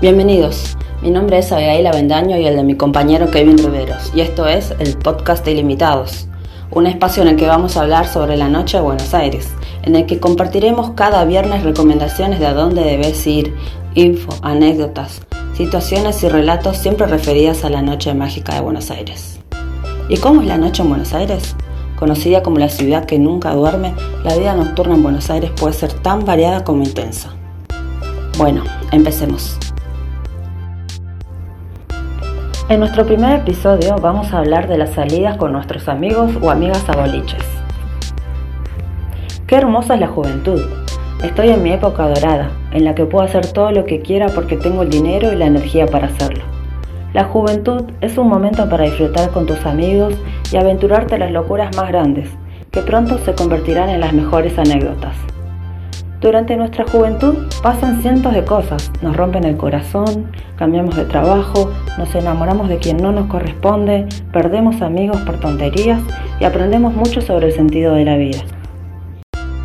Bienvenidos, mi nombre es Abigail Avendaño y el de mi compañero Kevin Riveros, y esto es el podcast de Ilimitados, un espacio en el que vamos a hablar sobre la noche de Buenos Aires, en el que compartiremos cada viernes recomendaciones de a dónde debes ir, info, anécdotas, situaciones y relatos siempre referidas a la noche mágica de Buenos Aires. ¿Y cómo es la noche en Buenos Aires? Conocida como la ciudad que nunca duerme, la vida nocturna en Buenos Aires puede ser tan variada como intensa. Bueno, empecemos. En nuestro primer episodio vamos a hablar de las salidas con nuestros amigos o amigas a boliches. Qué hermosa es la juventud. Estoy en mi época dorada, en la que puedo hacer todo lo que quiera porque tengo el dinero y la energía para hacerlo. La juventud es un momento para disfrutar con tus amigos y aventurarte a las locuras más grandes, que pronto se convertirán en las mejores anécdotas. Durante nuestra juventud pasan cientos de cosas, nos rompen el corazón, cambiamos de trabajo, nos enamoramos de quien no nos corresponde, perdemos amigos por tonterías y aprendemos mucho sobre el sentido de la vida.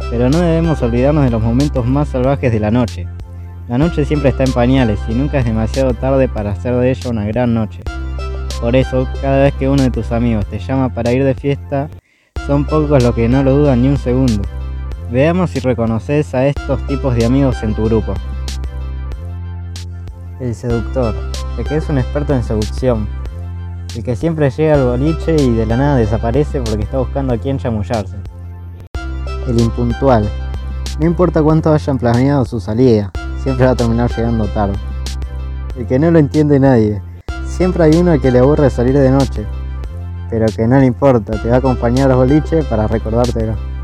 Pero no debemos olvidarnos de los momentos más salvajes de la noche. La noche siempre está en pañales y nunca es demasiado tarde para hacer de ella una gran noche. Por eso, cada vez que uno de tus amigos te llama para ir de fiesta, son pocos los que no lo dudan ni un segundo. Veamos si reconoces a estos tipos de amigos en tu grupo. El seductor, el que es un experto en seducción, el que siempre llega al boliche y de la nada desaparece porque está buscando a quien chamullarse. El impuntual, no importa cuánto hayan planeado su salida, siempre va a terminar llegando tarde. El que no lo entiende nadie, siempre hay uno que le aburre salir de noche, pero que no le importa, te va a acompañar al boliche para recordártelo.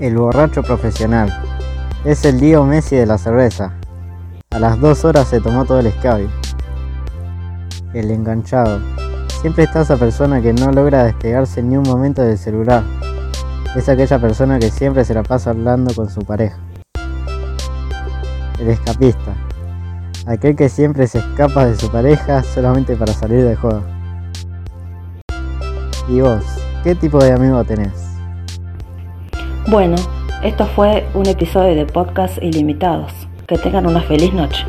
El borracho profesional. Es el Dio Messi de la cerveza. A las dos horas se tomó todo el escabio. El enganchado. Siempre está esa persona que no logra despegarse ni un momento del celular. Es aquella persona que siempre se la pasa hablando con su pareja. El escapista. Aquel que siempre se escapa de su pareja solamente para salir de juego. ¿Y vos? ¿Qué tipo de amigo tenés? Bueno, esto fue un episodio de Podcast Ilimitados. Que tengan una feliz noche.